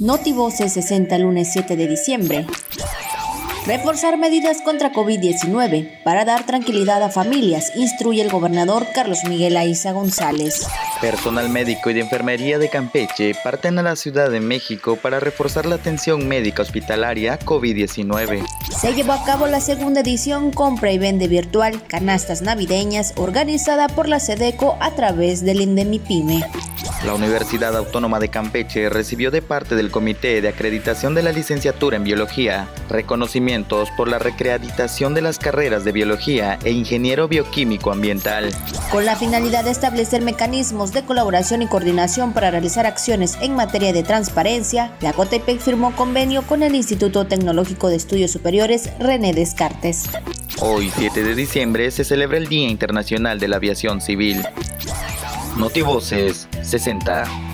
Notivoce 60 lunes 7 de diciembre. Reforzar medidas contra COVID-19 para dar tranquilidad a familias, instruye el gobernador Carlos Miguel Aiza González. Personal médico y de enfermería de Campeche parten a la Ciudad de México para reforzar la atención médica hospitalaria COVID-19. Se llevó a cabo la segunda edición Compra y Vende Virtual Canastas Navideñas organizada por la SEDECO a través del INDEMIPYME. La Universidad Autónoma de Campeche recibió de parte del Comité de Acreditación de la Licenciatura en Biología reconocimientos por la recreaditación de las carreras de Biología e Ingeniero Bioquímico Ambiental. Con la finalidad de establecer mecanismos de colaboración y coordinación para realizar acciones en materia de transparencia, la COTEPEC firmó convenio con el Instituto Tecnológico de Estudios Superiores René Descartes. Hoy, 7 de diciembre, se celebra el Día Internacional de la Aviación Civil. Notivoces 60.